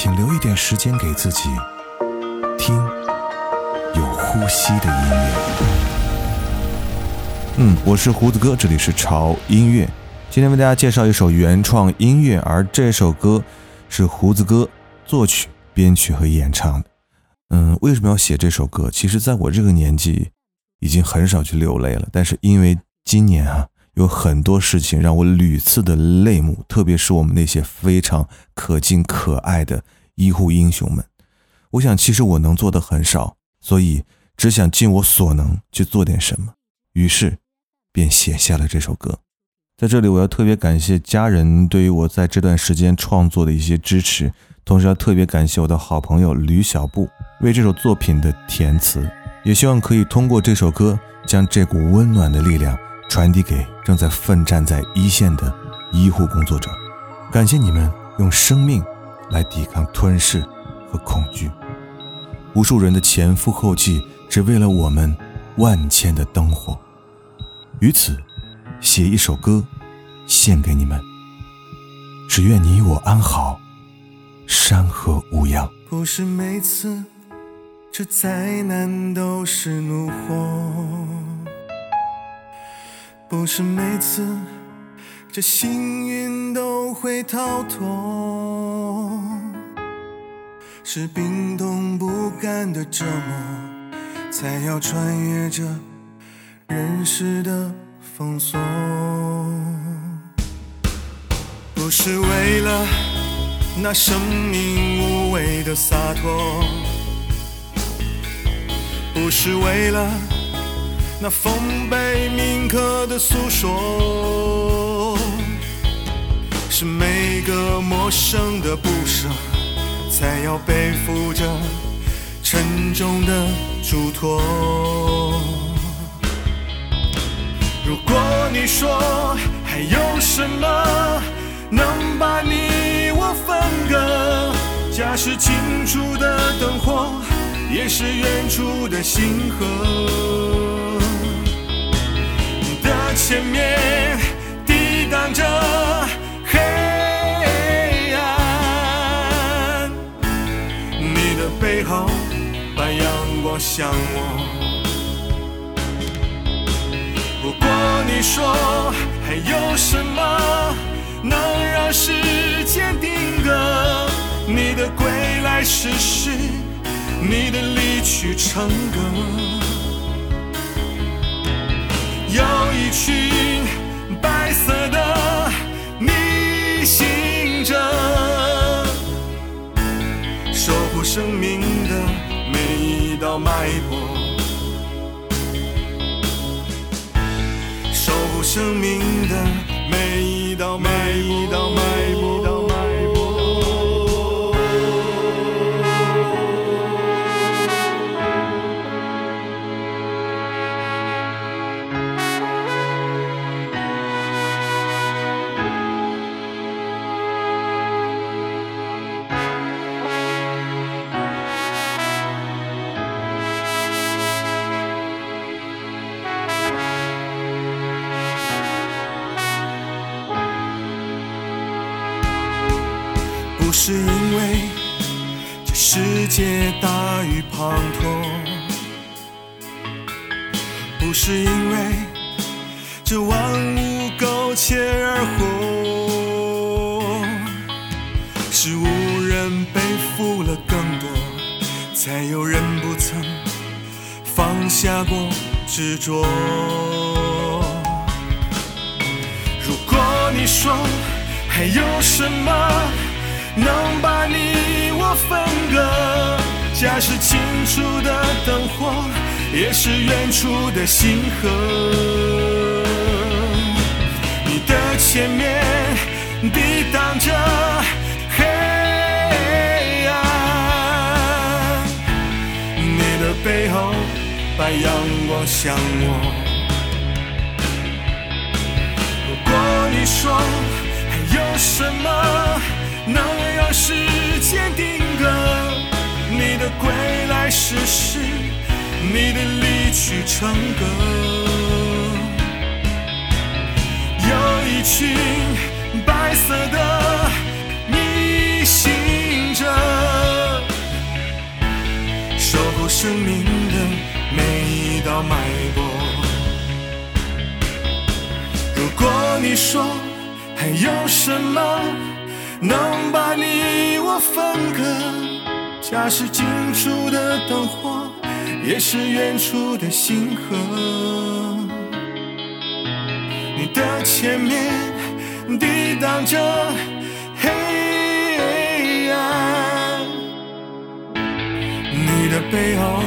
请留一点时间给自己，听有呼吸的音乐。嗯，我是胡子哥，这里是潮音乐。今天为大家介绍一首原创音乐，而这首歌是胡子哥作曲、编曲和演唱的。嗯，为什么要写这首歌？其实，在我这个年纪，已经很少去流泪了。但是因为今年啊。有很多事情让我屡次的泪目，特别是我们那些非常可敬可爱的医护英雄们。我想，其实我能做的很少，所以只想尽我所能去做点什么。于是，便写下了这首歌。在这里，我要特别感谢家人对于我在这段时间创作的一些支持，同时要特别感谢我的好朋友吕小布为这首作品的填词，也希望可以通过这首歌将这股温暖的力量。传递给正在奋战在一线的医护工作者，感谢你们用生命来抵抗吞噬和恐惧。无数人的前赴后继，只为了我们万千的灯火。于此，写一首歌，献给你们。只愿你我安好，山河无恙。不是每次这灾难都是怒火。不是每次这幸运都会逃脱，是冰冻不甘的折磨，才要穿越这人世的封锁。不是为了那生命无畏的洒脱，不是为了。那丰碑铭刻的诉说，是每个陌生的不舍，才要背负着沉重的嘱托。如果你说还有什么能把你我分割，假使近处的灯火也是远处的星河。前面抵挡着黑暗，你的背后把阳光向我。如果你说还有什么能让时间定格，你的归来是诗，你的离去成歌。有一群白色的逆行者，守护生命的每一道脉搏，守护生命的每一道每一道脉不是因为这世界大雨滂沱，不是因为这万物苟且而活，是无人背负了更多，才有人不曾放下过执着。如果你说还有什么？能把你我分隔。家是清楚的灯火，也是远处的星河。你的前面抵挡着黑暗，你的背后把阳光向我。如果你说还有什么？能让时间定格，你的归来是诗，你的离去成歌，有一群白色的逆行者，守护生命的每一道脉搏。如果你说还有什么能把你我分隔，家是近处的灯火。也是远处的星河，你的前面抵挡着黑暗，你的背后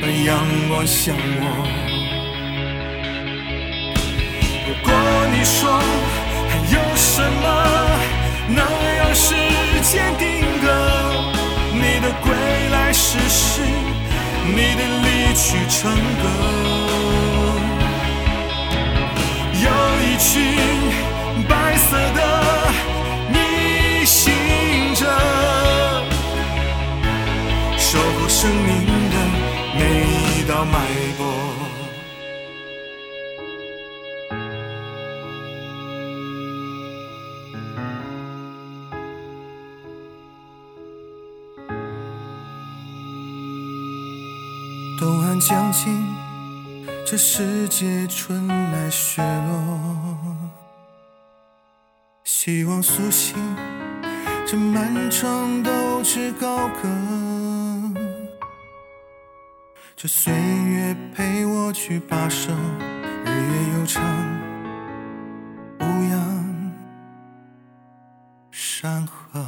把阳光向我。如果你说还有什么能时间定格，你的归来是诗，你的离去成歌，有一群白色的逆行者，守护生命的每一道脉搏。东岸将近，这世界春来雪落，希望苏醒这漫长斗志高歌。这岁月陪我去跋涉，日月悠长，无恙山河。